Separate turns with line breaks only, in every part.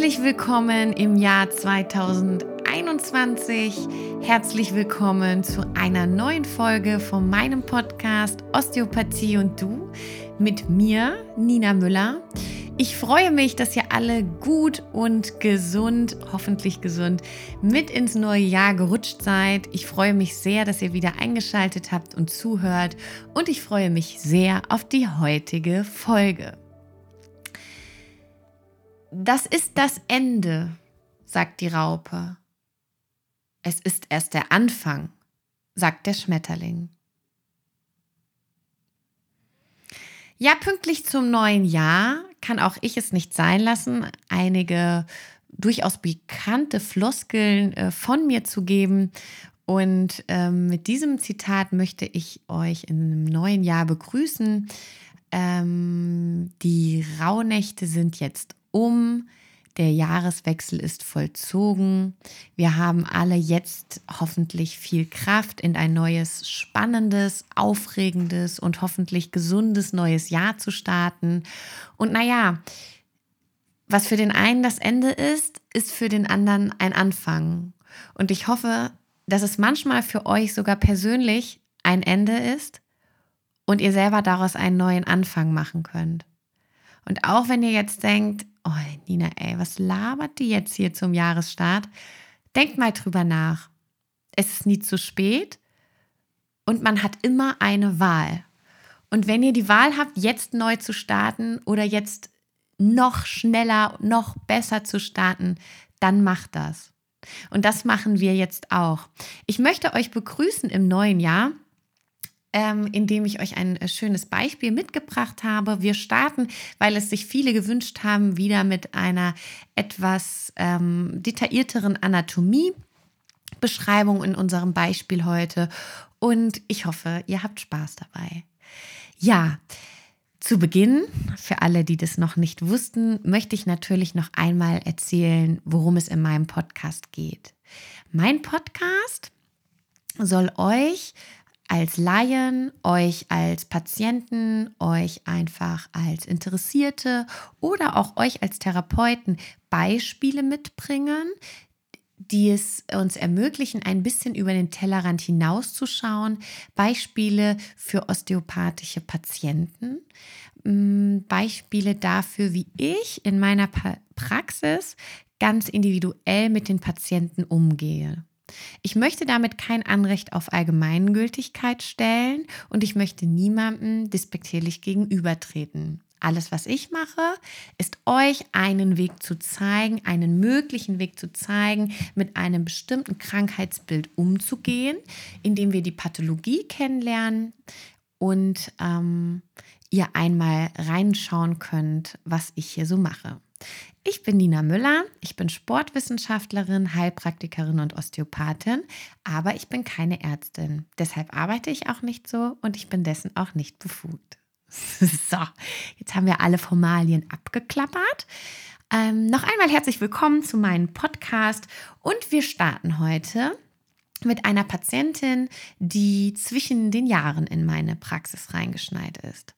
Herzlich willkommen im Jahr 2021. Herzlich willkommen zu einer neuen Folge von meinem Podcast Osteopathie und du mit mir, Nina Müller. Ich freue mich, dass ihr alle gut und gesund, hoffentlich gesund, mit ins neue Jahr gerutscht seid. Ich freue mich sehr, dass ihr wieder eingeschaltet habt und zuhört. Und ich freue mich sehr auf die heutige Folge. Das ist das Ende, sagt die Raupe. Es ist erst der Anfang, sagt der Schmetterling. Ja, pünktlich zum neuen Jahr kann auch ich es nicht sein lassen, einige durchaus bekannte Floskeln äh, von mir zu geben. Und ähm, mit diesem Zitat möchte ich euch im neuen Jahr begrüßen. Ähm, die Rauhnächte sind jetzt um. Der Jahreswechsel ist vollzogen. Wir haben alle jetzt hoffentlich viel Kraft in ein neues, spannendes, aufregendes und hoffentlich gesundes neues Jahr zu starten. Und naja, was für den einen das Ende ist, ist für den anderen ein Anfang. Und ich hoffe, dass es manchmal für euch sogar persönlich ein Ende ist und ihr selber daraus einen neuen Anfang machen könnt. Und auch wenn ihr jetzt denkt, oh Nina, ey, was labert die jetzt hier zum Jahresstart? Denkt mal drüber nach. Es ist nie zu spät und man hat immer eine Wahl. Und wenn ihr die Wahl habt, jetzt neu zu starten oder jetzt noch schneller, noch besser zu starten, dann macht das. Und das machen wir jetzt auch. Ich möchte euch begrüßen im neuen Jahr ähm, indem ich euch ein äh, schönes Beispiel mitgebracht habe. Wir starten, weil es sich viele gewünscht haben, wieder mit einer etwas ähm, detaillierteren Anatomiebeschreibung in unserem Beispiel heute. Und ich hoffe, ihr habt Spaß dabei. Ja, zu Beginn, für alle, die das noch nicht wussten, möchte ich natürlich noch einmal erzählen, worum es in meinem Podcast geht. Mein Podcast soll euch als Laien, euch als Patienten, euch einfach als Interessierte oder auch euch als Therapeuten Beispiele mitbringen, die es uns ermöglichen, ein bisschen über den Tellerrand hinauszuschauen. Beispiele für osteopathische Patienten, mm, Beispiele dafür, wie ich in meiner Praxis ganz individuell mit den Patienten umgehe. Ich möchte damit kein Anrecht auf Allgemeingültigkeit stellen und ich möchte niemandem despektierlich gegenübertreten. Alles, was ich mache, ist euch einen Weg zu zeigen, einen möglichen Weg zu zeigen, mit einem bestimmten Krankheitsbild umzugehen, indem wir die Pathologie kennenlernen und ähm, ihr einmal reinschauen könnt, was ich hier so mache. Ich bin Nina Müller, ich bin Sportwissenschaftlerin, Heilpraktikerin und Osteopathin, aber ich bin keine Ärztin. Deshalb arbeite ich auch nicht so und ich bin dessen auch nicht befugt. So, jetzt haben wir alle Formalien abgeklappert. Ähm, noch einmal herzlich willkommen zu meinem Podcast und wir starten heute mit einer Patientin, die zwischen den Jahren in meine Praxis reingeschneit ist.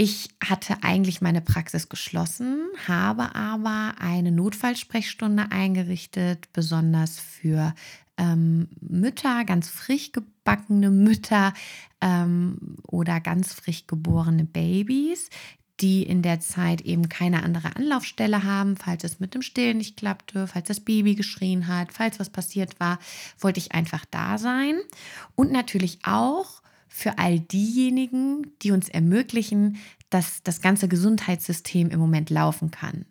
Ich hatte eigentlich meine Praxis geschlossen, habe aber eine Notfallsprechstunde eingerichtet, besonders für ähm, Mütter, ganz frisch gebackene Mütter ähm, oder ganz frisch geborene Babys, die in der Zeit eben keine andere Anlaufstelle haben, falls es mit dem Stillen nicht klappte, falls das Baby geschrien hat, falls was passiert war, wollte ich einfach da sein. Und natürlich auch für all diejenigen, die uns ermöglichen, dass das ganze Gesundheitssystem im Moment laufen kann.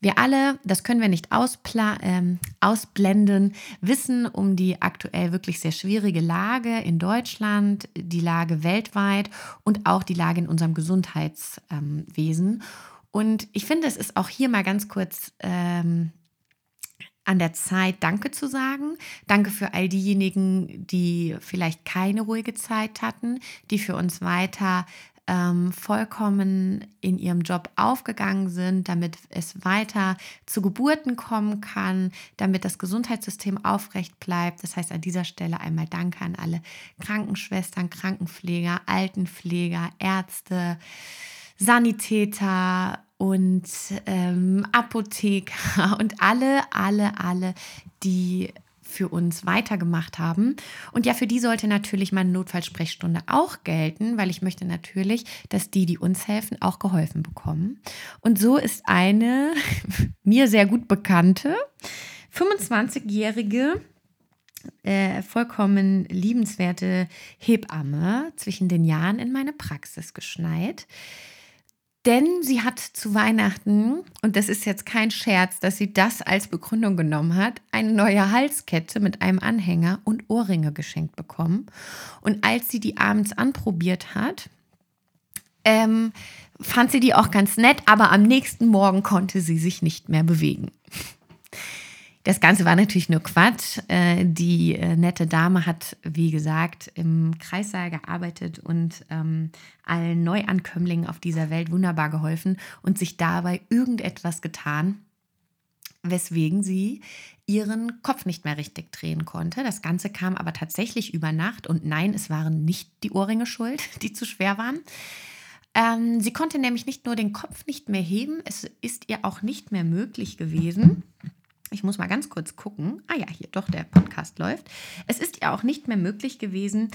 Wir alle, das können wir nicht ähm, ausblenden, wissen um die aktuell wirklich sehr schwierige Lage in Deutschland, die Lage weltweit und auch die Lage in unserem Gesundheitswesen. Und ich finde, es ist auch hier mal ganz kurz ähm, an der Zeit, Danke zu sagen. Danke für all diejenigen, die vielleicht keine ruhige Zeit hatten, die für uns weiter ähm, vollkommen in ihrem Job aufgegangen sind, damit es weiter zu Geburten kommen kann, damit das Gesundheitssystem aufrecht bleibt. Das heißt an dieser Stelle einmal Danke an alle Krankenschwestern, Krankenpfleger, Altenpfleger, Ärzte, Sanitäter, und ähm, Apotheker und alle, alle, alle, die für uns weitergemacht haben. Und ja, für die sollte natürlich meine Notfallsprechstunde auch gelten, weil ich möchte natürlich, dass die, die uns helfen, auch geholfen bekommen. Und so ist eine mir sehr gut bekannte 25-jährige äh, vollkommen liebenswerte Hebamme zwischen den Jahren in meine Praxis geschneit. Denn sie hat zu Weihnachten, und das ist jetzt kein Scherz, dass sie das als Begründung genommen hat, eine neue Halskette mit einem Anhänger und Ohrringe geschenkt bekommen. Und als sie die abends anprobiert hat, ähm, fand sie die auch ganz nett, aber am nächsten Morgen konnte sie sich nicht mehr bewegen. Das Ganze war natürlich nur Quatsch. Äh, die äh, nette Dame hat, wie gesagt, im Kreissaal gearbeitet und ähm, allen Neuankömmlingen auf dieser Welt wunderbar geholfen und sich dabei irgendetwas getan, weswegen sie ihren Kopf nicht mehr richtig drehen konnte. Das Ganze kam aber tatsächlich über Nacht und nein, es waren nicht die Ohrringe schuld, die zu schwer waren. Ähm, sie konnte nämlich nicht nur den Kopf nicht mehr heben, es ist ihr auch nicht mehr möglich gewesen, ich muss mal ganz kurz gucken. Ah ja, hier doch, der Podcast läuft. Es ist ihr auch nicht mehr möglich gewesen,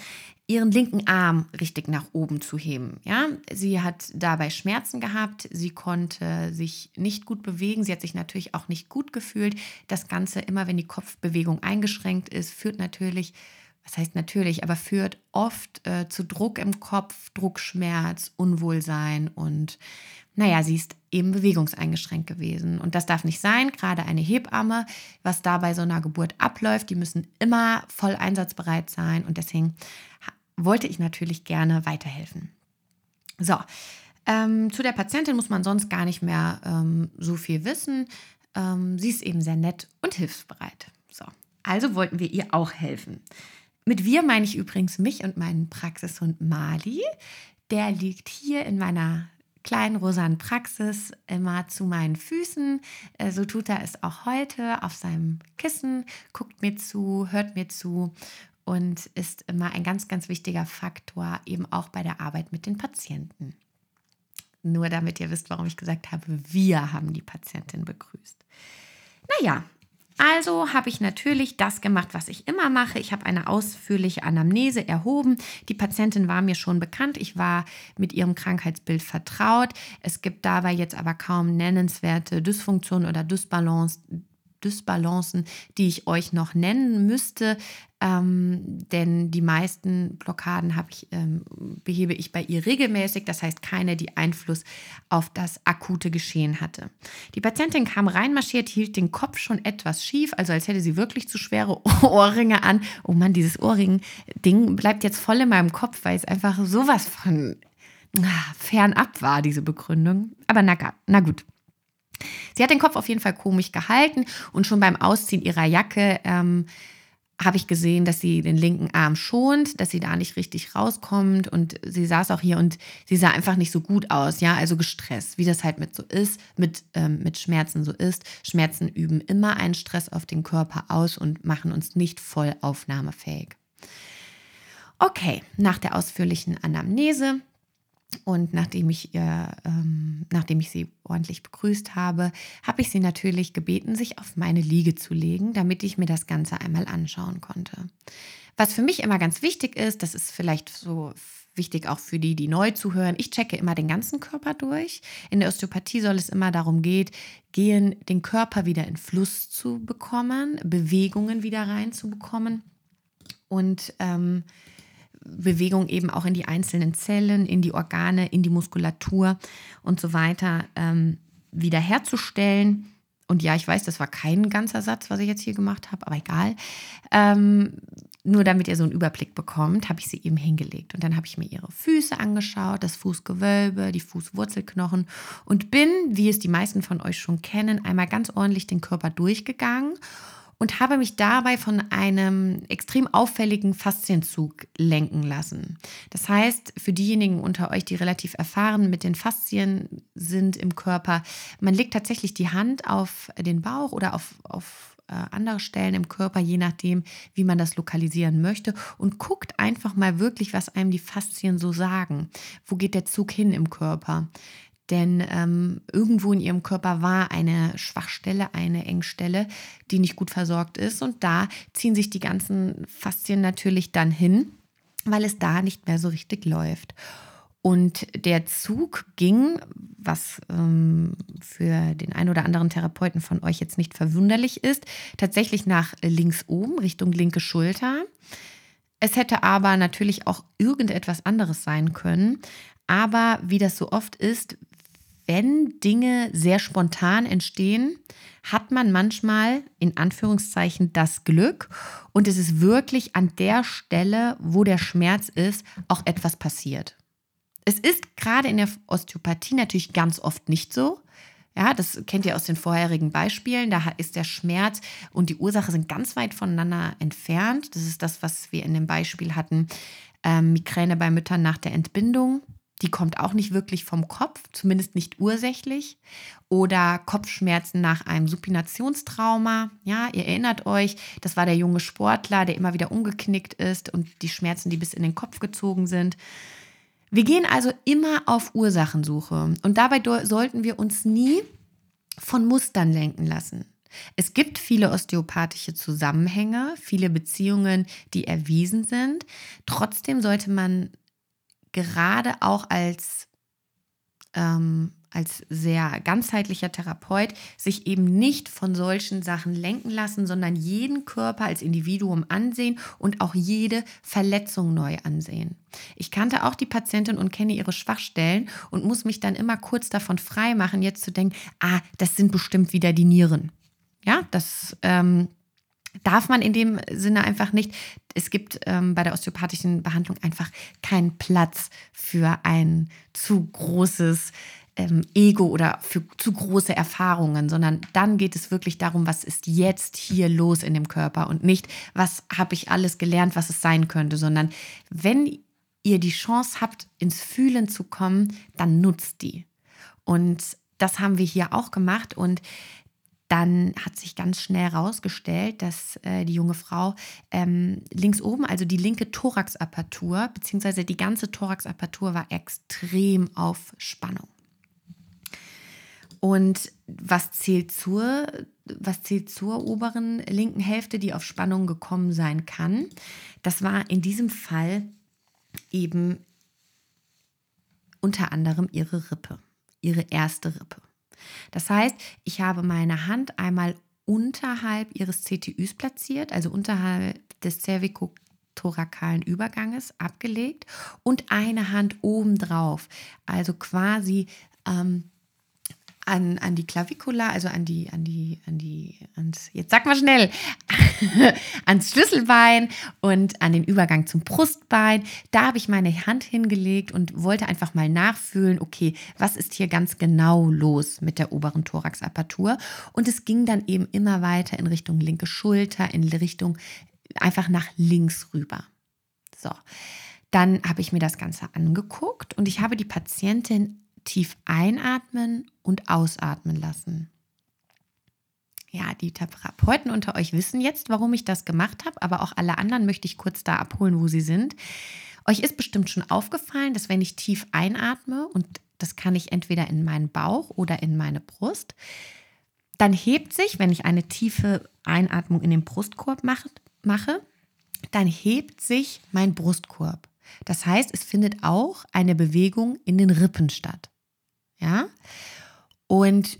ihren linken Arm richtig nach oben zu heben. Ja, sie hat dabei Schmerzen gehabt, sie konnte sich nicht gut bewegen, sie hat sich natürlich auch nicht gut gefühlt. Das Ganze, immer wenn die Kopfbewegung eingeschränkt ist, führt natürlich, was heißt natürlich, aber führt oft äh, zu Druck im Kopf, Druckschmerz, Unwohlsein und naja, sie ist eben bewegungseingeschränkt gewesen. Und das darf nicht sein, gerade eine Hebamme, was da bei so einer Geburt abläuft, die müssen immer voll einsatzbereit sein. Und deswegen wollte ich natürlich gerne weiterhelfen. So, ähm, zu der Patientin muss man sonst gar nicht mehr ähm, so viel wissen. Ähm, sie ist eben sehr nett und hilfsbereit. So, also wollten wir ihr auch helfen. Mit wir meine ich übrigens mich und meinen Praxishund Mali. Der liegt hier in meiner kleinen rosanen Praxis immer zu meinen Füßen. Äh, so tut er es auch heute auf seinem Kissen, guckt mir zu, hört mir zu und ist immer ein ganz, ganz wichtiger Faktor eben auch bei der Arbeit mit den Patienten. Nur damit ihr wisst, warum ich gesagt habe, wir haben die Patientin begrüßt. Naja, also habe ich natürlich das gemacht, was ich immer mache. Ich habe eine ausführliche Anamnese erhoben. Die Patientin war mir schon bekannt. Ich war mit ihrem Krankheitsbild vertraut. Es gibt dabei jetzt aber kaum nennenswerte Dysfunktionen oder Dysbalance, Dysbalancen, die ich euch noch nennen müsste. Ähm, denn die meisten Blockaden ich, ähm, behebe ich bei ihr regelmäßig. Das heißt, keine, die Einfluss auf das akute Geschehen hatte. Die Patientin kam reinmarschiert, hielt den Kopf schon etwas schief, also als hätte sie wirklich zu schwere Ohrringe an. Oh Mann, dieses Ohrring-Ding bleibt jetzt voll in meinem Kopf, weil es einfach sowas von ah, fernab war, diese Begründung. Aber na, na gut. Sie hat den Kopf auf jeden Fall komisch gehalten und schon beim Ausziehen ihrer Jacke ähm, habe ich gesehen, dass sie den linken Arm schont, dass sie da nicht richtig rauskommt und sie saß auch hier und sie sah einfach nicht so gut aus, ja, also gestresst, wie das halt mit so ist, mit, ähm, mit Schmerzen so ist. Schmerzen üben immer einen Stress auf den Körper aus und machen uns nicht voll aufnahmefähig. Okay, nach der ausführlichen Anamnese und nachdem ich, ihr, ähm, nachdem ich sie ordentlich begrüßt habe, habe ich sie natürlich gebeten, sich auf meine Liege zu legen, damit ich mir das Ganze einmal anschauen konnte. Was für mich immer ganz wichtig ist, das ist vielleicht so wichtig auch für die, die neu zuhören, ich checke immer den ganzen Körper durch. In der Osteopathie soll es immer darum gehen, gehen, den Körper wieder in Fluss zu bekommen, Bewegungen wieder reinzubekommen und ähm, Bewegung eben auch in die einzelnen Zellen, in die Organe, in die Muskulatur und so weiter ähm, wiederherzustellen. Und ja, ich weiß, das war kein ganzer Satz, was ich jetzt hier gemacht habe, aber egal. Ähm, nur damit ihr so einen Überblick bekommt, habe ich sie eben hingelegt. Und dann habe ich mir ihre Füße angeschaut, das Fußgewölbe, die Fußwurzelknochen und bin, wie es die meisten von euch schon kennen, einmal ganz ordentlich den Körper durchgegangen und habe mich dabei von einem extrem auffälligen Faszienzug lenken lassen. Das heißt, für diejenigen unter euch, die relativ erfahren mit den Faszien sind im Körper, man legt tatsächlich die Hand auf den Bauch oder auf, auf äh, andere Stellen im Körper, je nachdem, wie man das lokalisieren möchte und guckt einfach mal wirklich, was einem die Faszien so sagen. Wo geht der Zug hin im Körper? Denn ähm, irgendwo in ihrem Körper war eine Schwachstelle, eine Engstelle, die nicht gut versorgt ist. Und da ziehen sich die ganzen Faszien natürlich dann hin, weil es da nicht mehr so richtig läuft. Und der Zug ging, was ähm, für den einen oder anderen Therapeuten von euch jetzt nicht verwunderlich ist, tatsächlich nach links oben, Richtung linke Schulter. Es hätte aber natürlich auch irgendetwas anderes sein können. Aber wie das so oft ist, wenn Dinge sehr spontan entstehen, hat man manchmal in Anführungszeichen das Glück und es ist wirklich an der Stelle, wo der Schmerz ist, auch etwas passiert. Es ist gerade in der Osteopathie natürlich ganz oft nicht so. Ja, das kennt ihr aus den vorherigen Beispielen. Da ist der Schmerz und die Ursache sind ganz weit voneinander entfernt. Das ist das, was wir in dem Beispiel hatten. Ähm, Migräne bei Müttern nach der Entbindung. Die kommt auch nicht wirklich vom Kopf, zumindest nicht ursächlich. Oder Kopfschmerzen nach einem Supinationstrauma. Ja, ihr erinnert euch, das war der junge Sportler, der immer wieder umgeknickt ist und die Schmerzen, die bis in den Kopf gezogen sind. Wir gehen also immer auf Ursachensuche und dabei sollten wir uns nie von Mustern lenken lassen. Es gibt viele osteopathische Zusammenhänge, viele Beziehungen, die erwiesen sind. Trotzdem sollte man gerade auch als ähm, als sehr ganzheitlicher Therapeut sich eben nicht von solchen Sachen lenken lassen, sondern jeden Körper als Individuum ansehen und auch jede Verletzung neu ansehen. Ich kannte auch die Patientin und kenne ihre Schwachstellen und muss mich dann immer kurz davon frei machen, jetzt zu denken, ah, das sind bestimmt wieder die Nieren. Ja, das ähm, darf man in dem Sinne einfach nicht. Es gibt ähm, bei der osteopathischen Behandlung einfach keinen Platz für ein zu großes ähm, Ego oder für zu große Erfahrungen, sondern dann geht es wirklich darum, was ist jetzt hier los in dem Körper und nicht, was habe ich alles gelernt, was es sein könnte, sondern wenn ihr die Chance habt, ins Fühlen zu kommen, dann nutzt die. Und das haben wir hier auch gemacht und dann hat sich ganz schnell herausgestellt, dass äh, die junge Frau ähm, links oben, also die linke Thoraxapertur, beziehungsweise die ganze Thoraxapertur war extrem auf Spannung. Und was zählt zur, was zählt zur oberen linken Hälfte, die auf Spannung gekommen sein kann? Das war in diesem Fall eben unter anderem ihre Rippe, ihre erste Rippe. Das heißt, ich habe meine Hand einmal unterhalb ihres CTÜs platziert, also unterhalb des cervicothorakalen Überganges abgelegt und eine Hand obendrauf, also quasi ähm, an, an die Klavikula, also an die, an die, an die, ans, jetzt sag mal schnell, ans Schlüsselbein und an den Übergang zum Brustbein. Da habe ich meine Hand hingelegt und wollte einfach mal nachfühlen, okay, was ist hier ganz genau los mit der oberen Thoraxapertur? Und es ging dann eben immer weiter in Richtung linke Schulter, in Richtung einfach nach links rüber. So. Dann habe ich mir das Ganze angeguckt und ich habe die Patientin tief einatmen und ausatmen lassen. Ja, die Therapeuten unter euch wissen jetzt, warum ich das gemacht habe, aber auch alle anderen möchte ich kurz da abholen, wo sie sind. Euch ist bestimmt schon aufgefallen, dass wenn ich tief einatme, und das kann ich entweder in meinen Bauch oder in meine Brust, dann hebt sich, wenn ich eine tiefe Einatmung in den Brustkorb mache, mache dann hebt sich mein Brustkorb. Das heißt, es findet auch eine Bewegung in den Rippen statt. Ja? Und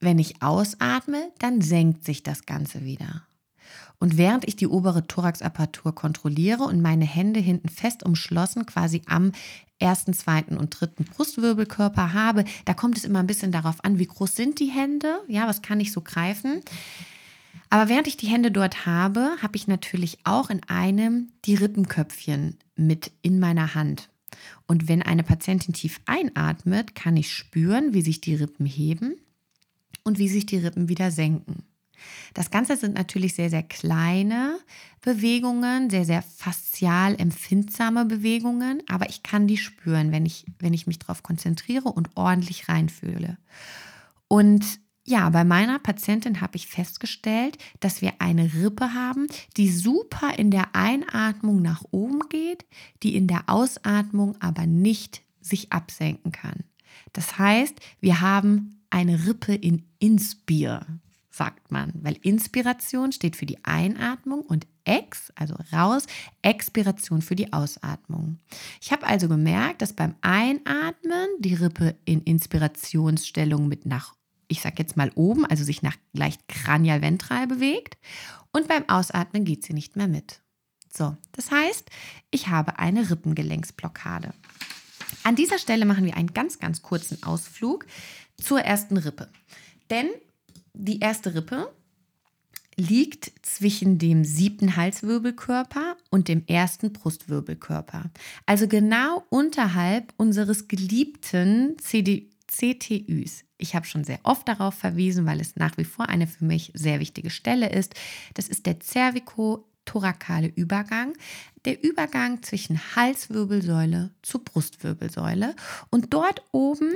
wenn ich ausatme, dann senkt sich das Ganze wieder. Und während ich die obere Thoraxapertur kontrolliere und meine Hände hinten fest umschlossen, quasi am ersten, zweiten und dritten Brustwirbelkörper habe, da kommt es immer ein bisschen darauf an, wie groß sind die Hände, ja, was kann ich so greifen. Aber während ich die Hände dort habe, habe ich natürlich auch in einem die Rippenköpfchen mit in meiner Hand. Und wenn eine Patientin tief einatmet, kann ich spüren, wie sich die Rippen heben und wie sich die Rippen wieder senken. Das Ganze sind natürlich sehr, sehr kleine Bewegungen, sehr, sehr faszial empfindsame Bewegungen, aber ich kann die spüren, wenn ich, wenn ich mich darauf konzentriere und ordentlich reinfühle. Und ja, bei meiner Patientin habe ich festgestellt, dass wir eine Rippe haben, die super in der Einatmung nach oben geht, die in der Ausatmung aber nicht sich absenken kann. Das heißt, wir haben eine Rippe in Inspir, sagt man, weil Inspiration steht für die Einatmung und Ex, also raus, Expiration für die Ausatmung. Ich habe also gemerkt, dass beim Einatmen die Rippe in Inspirationsstellung mit nach, ich sage jetzt mal oben, also sich nach leicht kranial-ventral bewegt und beim Ausatmen geht sie nicht mehr mit. So, das heißt, ich habe eine Rippengelenksblockade. An dieser Stelle machen wir einen ganz, ganz kurzen Ausflug zur ersten Rippe. Denn die erste Rippe liegt zwischen dem siebten Halswirbelkörper und dem ersten Brustwirbelkörper. Also genau unterhalb unseres geliebten CD CTÜs. Ich habe schon sehr oft darauf verwiesen, weil es nach wie vor eine für mich sehr wichtige Stelle ist. Das ist der cervico-thorakale Übergang, der Übergang zwischen Halswirbelsäule zu Brustwirbelsäule. Und dort oben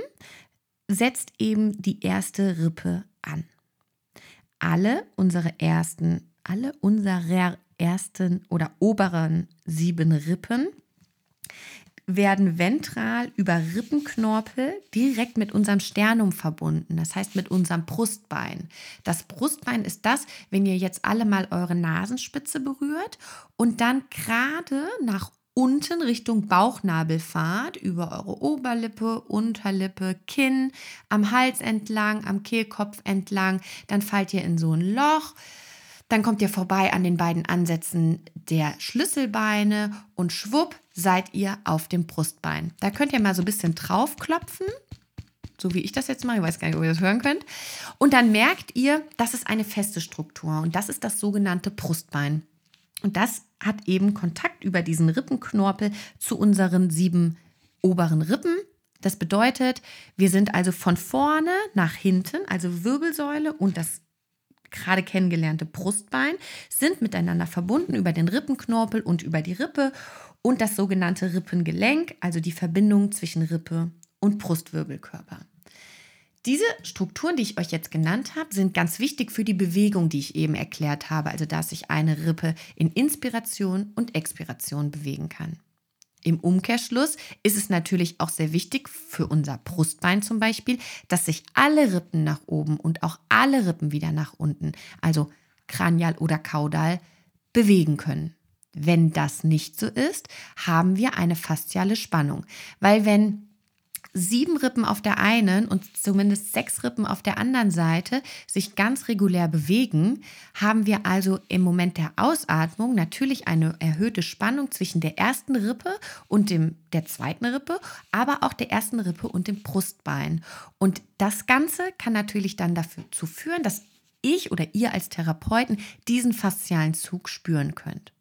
setzt eben die erste Rippe an. Alle unsere ersten, alle unserer ersten oder oberen sieben Rippen werden ventral über Rippenknorpel direkt mit unserem Sternum verbunden, das heißt mit unserem Brustbein. Das Brustbein ist das, wenn ihr jetzt alle mal eure Nasenspitze berührt und dann gerade nach unten Richtung Bauchnabel fahrt, über eure Oberlippe, Unterlippe, Kinn, am Hals entlang, am Kehlkopf entlang, dann fallt ihr in so ein Loch. Dann kommt ihr vorbei an den beiden Ansätzen der Schlüsselbeine und schwupp seid ihr auf dem Brustbein. Da könnt ihr mal so ein bisschen draufklopfen, so wie ich das jetzt mache. Ich weiß gar nicht, ob ihr das hören könnt. Und dann merkt ihr, das ist eine feste Struktur und das ist das sogenannte Brustbein. Und das hat eben Kontakt über diesen Rippenknorpel zu unseren sieben oberen Rippen. Das bedeutet, wir sind also von vorne nach hinten, also Wirbelsäule und das gerade kennengelernte Brustbein sind miteinander verbunden über den Rippenknorpel und über die Rippe und das sogenannte Rippengelenk, also die Verbindung zwischen Rippe und Brustwirbelkörper. Diese Strukturen, die ich euch jetzt genannt habe, sind ganz wichtig für die Bewegung, die ich eben erklärt habe, also dass sich eine Rippe in Inspiration und Expiration bewegen kann. Im Umkehrschluss ist es natürlich auch sehr wichtig für unser Brustbein zum Beispiel, dass sich alle Rippen nach oben und auch alle Rippen wieder nach unten, also kranial oder kaudal, bewegen können. Wenn das nicht so ist, haben wir eine fasziale Spannung, weil wenn sieben Rippen auf der einen und zumindest sechs Rippen auf der anderen Seite sich ganz regulär bewegen, haben wir also im Moment der Ausatmung natürlich eine erhöhte Spannung zwischen der ersten Rippe und dem, der zweiten Rippe, aber auch der ersten Rippe und dem Brustbein. Und das Ganze kann natürlich dann dazu führen, dass ich oder ihr als Therapeuten diesen faszialen Zug spüren könnt.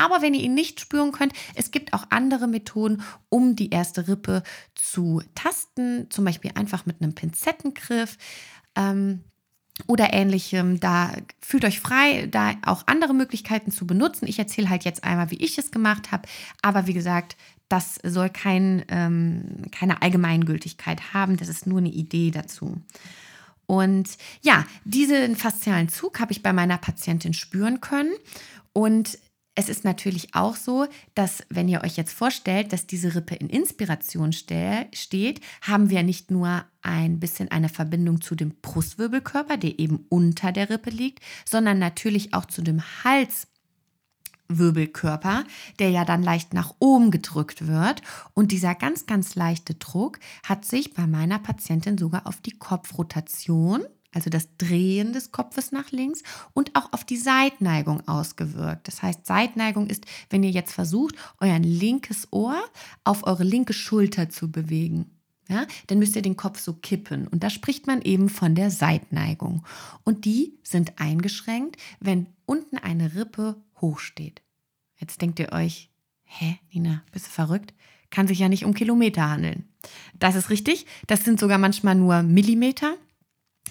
Aber wenn ihr ihn nicht spüren könnt, es gibt auch andere Methoden, um die erste Rippe zu tasten, zum Beispiel einfach mit einem Pinzettengriff. Ähm, oder ähnlichem. Da fühlt euch frei, da auch andere Möglichkeiten zu benutzen. Ich erzähle halt jetzt einmal, wie ich es gemacht habe. Aber wie gesagt, das soll kein, ähm, keine Allgemeingültigkeit haben. Das ist nur eine Idee dazu. Und ja, diesen faszialen Zug habe ich bei meiner Patientin spüren können. Und es ist natürlich auch so, dass wenn ihr euch jetzt vorstellt, dass diese Rippe in Inspiration steht, haben wir nicht nur ein bisschen eine Verbindung zu dem Brustwirbelkörper, der eben unter der Rippe liegt, sondern natürlich auch zu dem Halswirbelkörper, der ja dann leicht nach oben gedrückt wird. Und dieser ganz, ganz leichte Druck hat sich bei meiner Patientin sogar auf die Kopfrotation also das Drehen des Kopfes nach links und auch auf die Seitneigung ausgewirkt. Das heißt, Seitneigung ist, wenn ihr jetzt versucht, euer linkes Ohr auf eure linke Schulter zu bewegen. Ja, dann müsst ihr den Kopf so kippen. Und da spricht man eben von der Seitneigung. Und die sind eingeschränkt, wenn unten eine Rippe hochsteht. Jetzt denkt ihr euch, hä, Nina, bist du verrückt? Kann sich ja nicht um Kilometer handeln. Das ist richtig. Das sind sogar manchmal nur Millimeter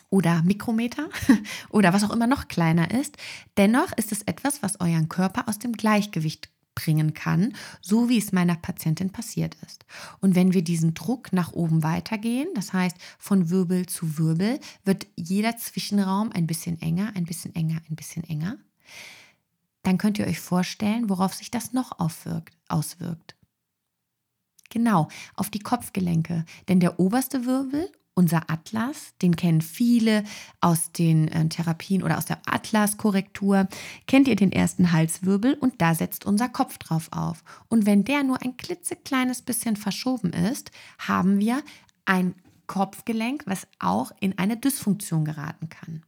oder Mikrometer oder was auch immer noch kleiner ist. Dennoch ist es etwas, was euren Körper aus dem Gleichgewicht bringen kann, so wie es meiner Patientin passiert ist. Und wenn wir diesen Druck nach oben weitergehen, das heißt von Wirbel zu Wirbel, wird jeder Zwischenraum ein bisschen enger, ein bisschen enger, ein bisschen enger. Dann könnt ihr euch vorstellen, worauf sich das noch aufwirkt, auswirkt. Genau, auf die Kopfgelenke. Denn der oberste Wirbel, unser Atlas, den kennen viele aus den äh, Therapien oder aus der Atlas-Korrektur, kennt ihr den ersten Halswirbel und da setzt unser Kopf drauf auf. Und wenn der nur ein klitzekleines bisschen verschoben ist, haben wir ein Kopfgelenk, was auch in eine Dysfunktion geraten kann.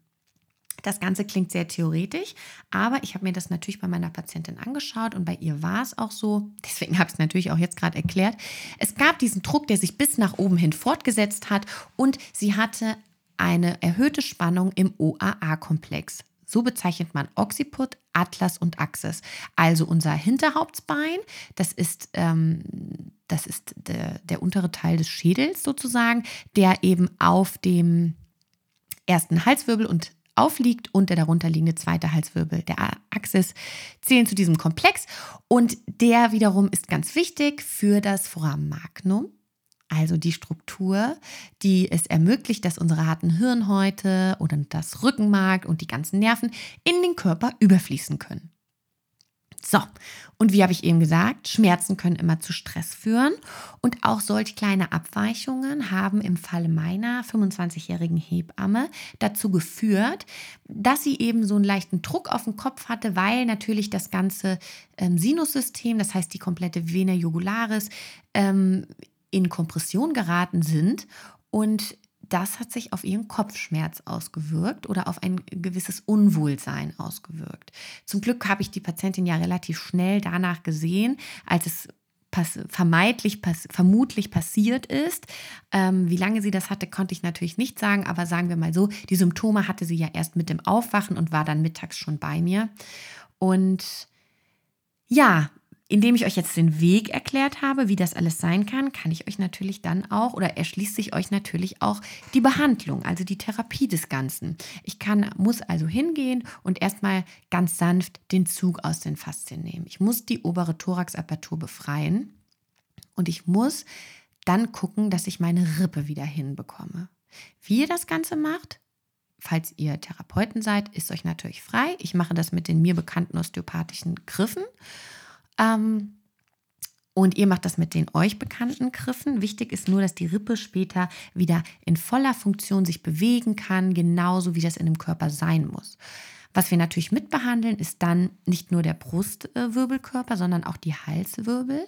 Das Ganze klingt sehr theoretisch, aber ich habe mir das natürlich bei meiner Patientin angeschaut und bei ihr war es auch so. Deswegen habe ich es natürlich auch jetzt gerade erklärt. Es gab diesen Druck, der sich bis nach oben hin fortgesetzt hat und sie hatte eine erhöhte Spannung im OAA-Komplex. So bezeichnet man Occiput, Atlas und Axis. Also unser Hinterhauptsbein, das ist, ähm, das ist der, der untere Teil des Schädels sozusagen, der eben auf dem ersten Halswirbel und aufliegt und der darunterliegende zweite Halswirbel, der Axis, zählen zu diesem Komplex. Und der wiederum ist ganz wichtig für das Foramen Magnum, also die Struktur, die es ermöglicht, dass unsere harten Hirnhäute oder das Rückenmark und die ganzen Nerven in den Körper überfließen können. So, und wie habe ich eben gesagt, Schmerzen können immer zu Stress führen. Und auch solch kleine Abweichungen haben im Falle meiner 25-jährigen Hebamme dazu geführt, dass sie eben so einen leichten Druck auf den Kopf hatte, weil natürlich das ganze ähm, Sinussystem, das heißt die komplette Vena jugularis, ähm, in Kompression geraten sind. Und das hat sich auf ihren Kopfschmerz ausgewirkt oder auf ein gewisses Unwohlsein ausgewirkt. Zum Glück habe ich die Patientin ja relativ schnell danach gesehen, als es pass vermeidlich, pass vermutlich passiert ist. Ähm, wie lange sie das hatte, konnte ich natürlich nicht sagen, aber sagen wir mal so, die Symptome hatte sie ja erst mit dem Aufwachen und war dann mittags schon bei mir. Und ja, indem ich euch jetzt den Weg erklärt habe, wie das alles sein kann, kann ich euch natürlich dann auch oder erschließt sich euch natürlich auch die Behandlung, also die Therapie des Ganzen. Ich kann, muss also hingehen und erstmal ganz sanft den Zug aus den Faszien nehmen. Ich muss die obere Thoraxapertur befreien und ich muss dann gucken, dass ich meine Rippe wieder hinbekomme. Wie ihr das Ganze macht, falls ihr Therapeuten seid, ist euch natürlich frei. Ich mache das mit den mir bekannten osteopathischen Griffen. Ähm, und ihr macht das mit den euch bekannten Griffen. Wichtig ist nur, dass die Rippe später wieder in voller Funktion sich bewegen kann, genauso wie das in dem Körper sein muss. Was wir natürlich mitbehandeln, ist dann nicht nur der Brustwirbelkörper, sondern auch die Halswirbel.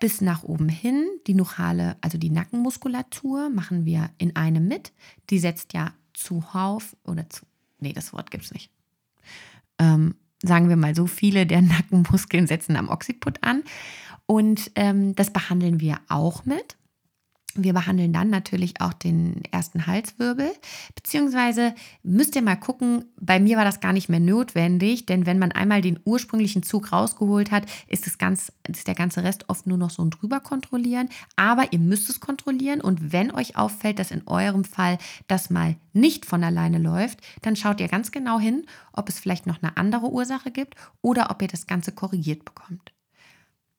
Bis nach oben hin, die Nuchale, also die Nackenmuskulatur, machen wir in einem mit. Die setzt ja zuhauf oder zu, nee, das Wort gibt es nicht. Ähm, sagen wir mal so, viele der Nackenmuskeln setzen am Occiput an. Und ähm, das behandeln wir auch mit. Wir behandeln dann natürlich auch den ersten Halswirbel, beziehungsweise müsst ihr mal gucken, bei mir war das gar nicht mehr notwendig, denn wenn man einmal den ursprünglichen Zug rausgeholt hat, ist, das ganz, ist der ganze Rest oft nur noch so ein drüber kontrollieren, aber ihr müsst es kontrollieren und wenn euch auffällt, dass in eurem Fall das mal nicht von alleine läuft, dann schaut ihr ganz genau hin, ob es vielleicht noch eine andere Ursache gibt oder ob ihr das Ganze korrigiert bekommt.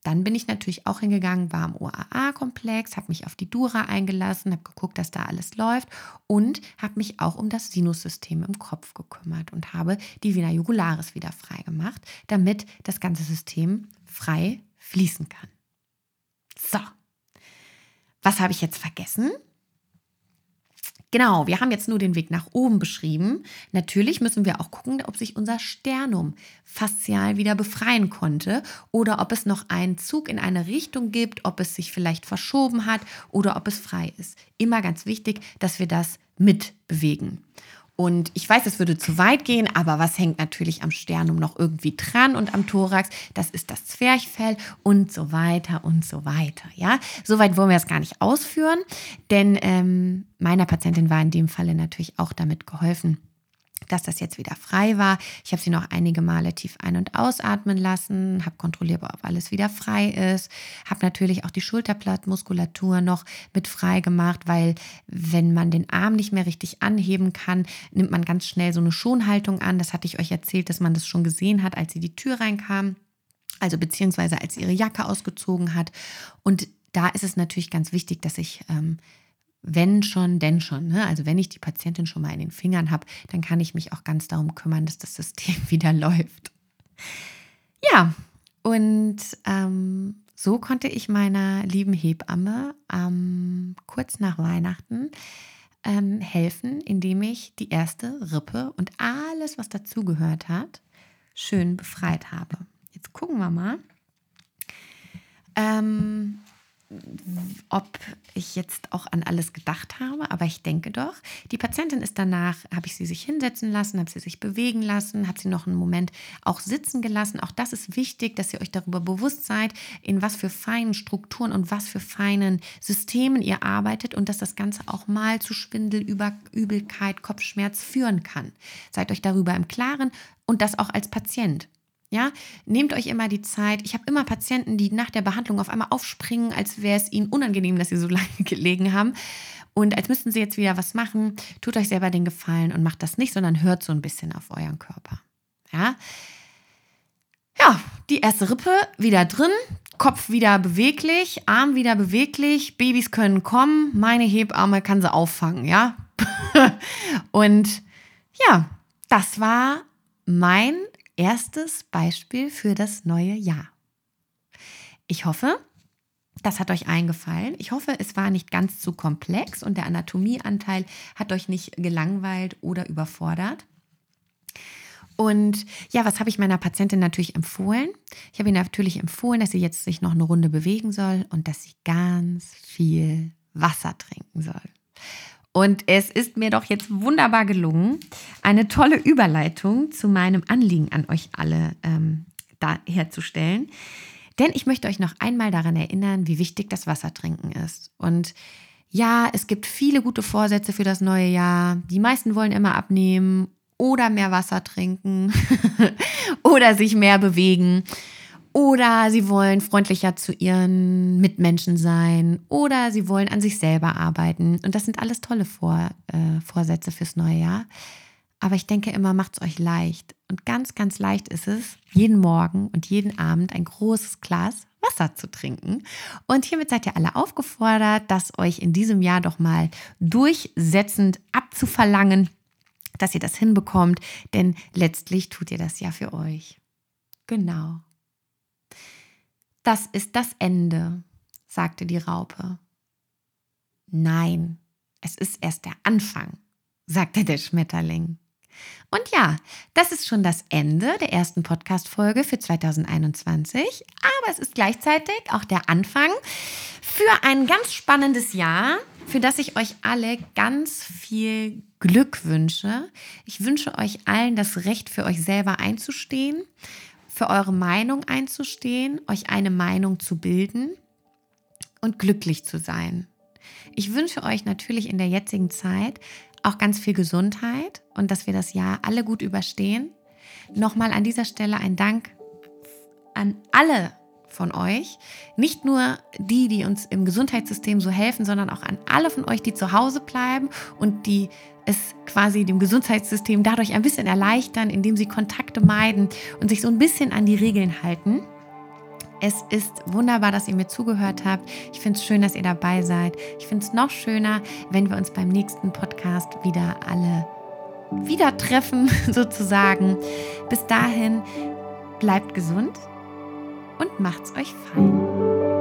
Dann bin ich natürlich auch hingegangen, war im OAA-Komplex, habe mich auf die Dura eingelassen, habe geguckt, dass da alles läuft und habe mich auch um das Sinussystem im Kopf gekümmert und habe die Vena jugularis wieder frei gemacht, damit das ganze System frei fließen kann. So, was habe ich jetzt vergessen? Genau, wir haben jetzt nur den Weg nach oben beschrieben. Natürlich müssen wir auch gucken, ob sich unser Sternum faszial wieder befreien konnte oder ob es noch einen Zug in eine Richtung gibt, ob es sich vielleicht verschoben hat oder ob es frei ist. Immer ganz wichtig, dass wir das mitbewegen. Und ich weiß, es würde zu weit gehen, aber was hängt natürlich am Sternum noch irgendwie dran und am Thorax? Das ist das Zwerchfell und so weiter und so weiter. Ja, soweit wollen wir es gar nicht ausführen, denn ähm, meiner Patientin war in dem Falle natürlich auch damit geholfen dass das jetzt wieder frei war. Ich habe sie noch einige Male tief ein- und ausatmen lassen, habe kontrolliert, ob alles wieder frei ist, habe natürlich auch die Schulterblattmuskulatur noch mit frei gemacht, weil wenn man den Arm nicht mehr richtig anheben kann, nimmt man ganz schnell so eine Schonhaltung an. Das hatte ich euch erzählt, dass man das schon gesehen hat, als sie die Tür reinkam. Also beziehungsweise als sie ihre Jacke ausgezogen hat. Und da ist es natürlich ganz wichtig, dass ich ähm, wenn schon, denn schon. Ne? Also wenn ich die Patientin schon mal in den Fingern habe, dann kann ich mich auch ganz darum kümmern, dass das System wieder läuft. Ja, und ähm, so konnte ich meiner lieben Hebamme ähm, kurz nach Weihnachten ähm, helfen, indem ich die erste Rippe und alles, was dazugehört hat, schön befreit habe. Jetzt gucken wir mal. Ähm, ob ich jetzt auch an alles gedacht habe, aber ich denke doch. Die Patientin ist danach, habe ich sie sich hinsetzen lassen, habe sie sich bewegen lassen, habe sie noch einen Moment auch sitzen gelassen. Auch das ist wichtig, dass ihr euch darüber bewusst seid, in was für feinen Strukturen und was für feinen Systemen ihr arbeitet und dass das Ganze auch mal zu Schwindel, Über Übelkeit, Kopfschmerz führen kann. Seid euch darüber im Klaren und das auch als Patient. Ja, nehmt euch immer die Zeit. Ich habe immer Patienten, die nach der Behandlung auf einmal aufspringen, als wäre es ihnen unangenehm, dass sie so lange gelegen haben. Und als müssten sie jetzt wieder was machen. Tut euch selber den Gefallen und macht das nicht, sondern hört so ein bisschen auf euren Körper. Ja, ja die erste Rippe wieder drin, Kopf wieder beweglich, Arm wieder beweglich, Babys können kommen, meine Hebamme kann sie auffangen, ja. und ja, das war mein erstes Beispiel für das neue Jahr. Ich hoffe, das hat euch eingefallen. Ich hoffe, es war nicht ganz zu komplex und der Anatomieanteil hat euch nicht gelangweilt oder überfordert. Und ja, was habe ich meiner Patientin natürlich empfohlen? Ich habe ihr natürlich empfohlen, dass sie jetzt sich noch eine Runde bewegen soll und dass sie ganz viel Wasser trinken soll. Und es ist mir doch jetzt wunderbar gelungen, eine tolle Überleitung zu meinem Anliegen an euch alle ähm, da herzustellen. Denn ich möchte euch noch einmal daran erinnern, wie wichtig das Wassertrinken ist. Und ja, es gibt viele gute Vorsätze für das neue Jahr. Die meisten wollen immer abnehmen oder mehr Wasser trinken oder sich mehr bewegen. Oder sie wollen freundlicher zu ihren Mitmenschen sein. Oder sie wollen an sich selber arbeiten. Und das sind alles tolle Vor, äh, Vorsätze fürs neue Jahr. Aber ich denke immer, macht es euch leicht. Und ganz, ganz leicht ist es, jeden Morgen und jeden Abend ein großes Glas Wasser zu trinken. Und hiermit seid ihr alle aufgefordert, das euch in diesem Jahr doch mal durchsetzend abzuverlangen, dass ihr das hinbekommt. Denn letztlich tut ihr das ja für euch. Genau. Das ist das Ende, sagte die Raupe. Nein, es ist erst der Anfang, sagte der Schmetterling. Und ja, das ist schon das Ende der ersten Podcast-Folge für 2021, aber es ist gleichzeitig auch der Anfang für ein ganz spannendes Jahr, für das ich euch alle ganz viel Glück wünsche. Ich wünsche euch allen das Recht für euch selber einzustehen für eure Meinung einzustehen, euch eine Meinung zu bilden und glücklich zu sein. Ich wünsche euch natürlich in der jetzigen Zeit auch ganz viel Gesundheit und dass wir das Jahr alle gut überstehen. Nochmal an dieser Stelle ein Dank an alle von euch. Nicht nur die, die uns im Gesundheitssystem so helfen, sondern auch an alle von euch, die zu Hause bleiben und die es quasi dem Gesundheitssystem dadurch ein bisschen erleichtern, indem sie Kontakte meiden und sich so ein bisschen an die Regeln halten. Es ist wunderbar, dass ihr mir zugehört habt. Ich finde es schön, dass ihr dabei seid. Ich finde es noch schöner, wenn wir uns beim nächsten Podcast wieder alle wieder treffen, sozusagen. Bis dahin, bleibt gesund und macht's euch fein.